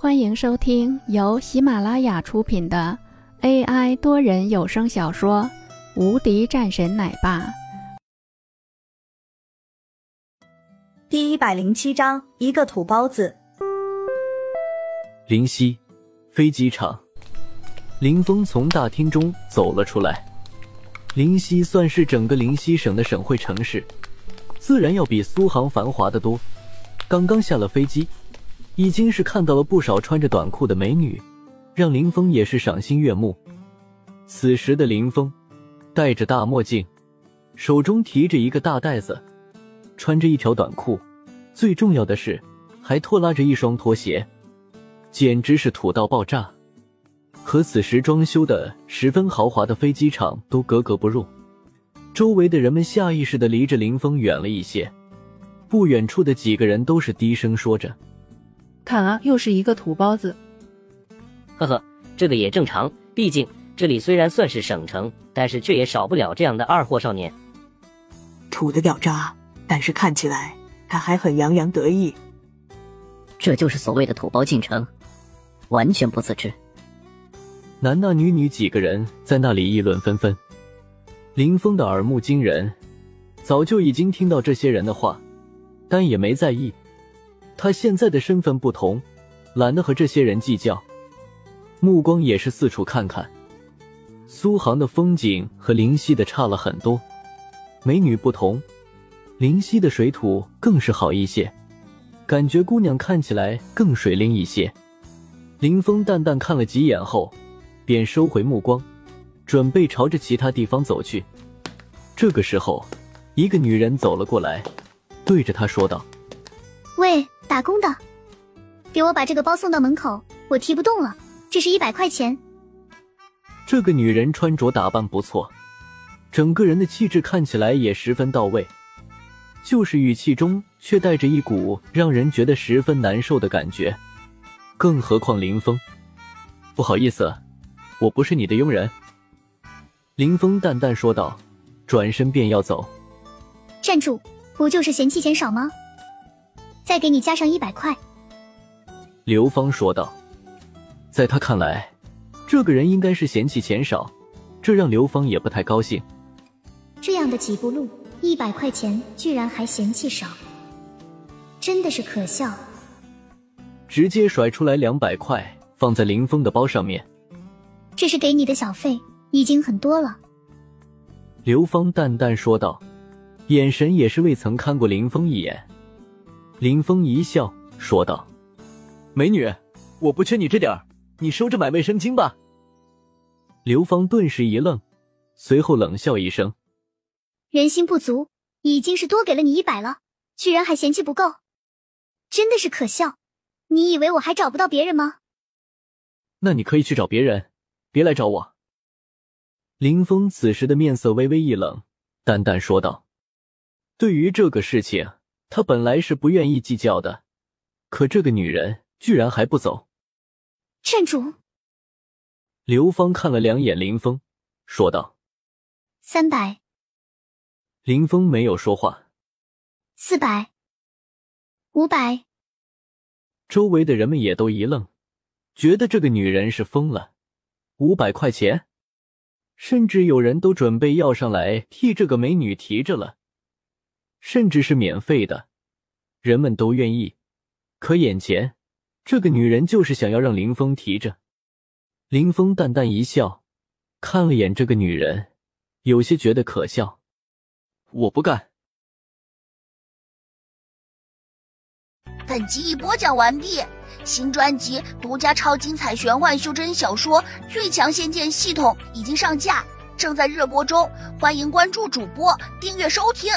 欢迎收听由喜马拉雅出品的 AI 多人有声小说《无敌战神奶爸》第一百零七章：一个土包子。林夕，飞机场，林峰从大厅中走了出来。林夕算是整个林西省的省会城市，自然要比苏杭繁华的多。刚刚下了飞机。已经是看到了不少穿着短裤的美女，让林峰也是赏心悦目。此时的林峰戴着大墨镜，手中提着一个大袋子，穿着一条短裤，最重要的是还拖拉着一双拖鞋，简直是土到爆炸，和此时装修的十分豪华的飞机场都格格不入。周围的人们下意识的离着林峰远了一些，不远处的几个人都是低声说着。看啊，又是一个土包子。呵呵，这个也正常，毕竟这里虽然算是省城，但是却也少不了这样的二货少年。土的掉渣，但是看起来他还很洋洋得意。这就是所谓的土包进城，完全不自知。男男女女几个人在那里议论纷纷。林峰的耳目惊人，早就已经听到这些人的话，但也没在意。他现在的身份不同，懒得和这些人计较，目光也是四处看看。苏杭的风景和灵溪的差了很多，美女不同，灵溪的水土更是好一些，感觉姑娘看起来更水灵一些。林峰淡淡看了几眼后，便收回目光，准备朝着其他地方走去。这个时候，一个女人走了过来，对着他说道：“喂。”打工的，给我把这个包送到门口，我提不动了。这是一百块钱。这个女人穿着打扮不错，整个人的气质看起来也十分到位，就是语气中却带着一股让人觉得十分难受的感觉。更何况林峰，不好意思，我不是你的佣人。林峰淡淡说道，转身便要走。站住！不就是嫌弃钱少吗？再给你加上一百块，刘芳说道。在他看来，这个人应该是嫌弃钱少，这让刘芳也不太高兴。这样的几步路，一百块钱居然还嫌弃少，真的是可笑。直接甩出来两百块，放在林峰的包上面。这是给你的小费，已经很多了。刘芳淡淡说道，眼神也是未曾看过林峰一眼。林峰一笑，说道：“美女，我不缺你这点儿，你收着买卫生巾吧。”刘芳顿时一愣，随后冷笑一声：“人心不足，已经是多给了你一百了，居然还嫌弃不够，真的是可笑！你以为我还找不到别人吗？”“那你可以去找别人，别来找我。”林峰此时的面色微微一冷，淡淡说道：“对于这个事情。”他本来是不愿意计较的，可这个女人居然还不走。站住！刘芳看了两眼林峰，说道：“三百。”林峰没有说话。四百。五百。周围的人们也都一愣，觉得这个女人是疯了。五百块钱，甚至有人都准备要上来替这个美女提着了。甚至是免费的，人们都愿意。可眼前这个女人就是想要让林峰提着。林峰淡淡一笑，看了眼这个女人，有些觉得可笑。我不干。本集已播讲完毕，新专辑独家超精彩玄幻修真小说《最强仙剑系统》已经上架，正在热播中，欢迎关注主播，订阅收听。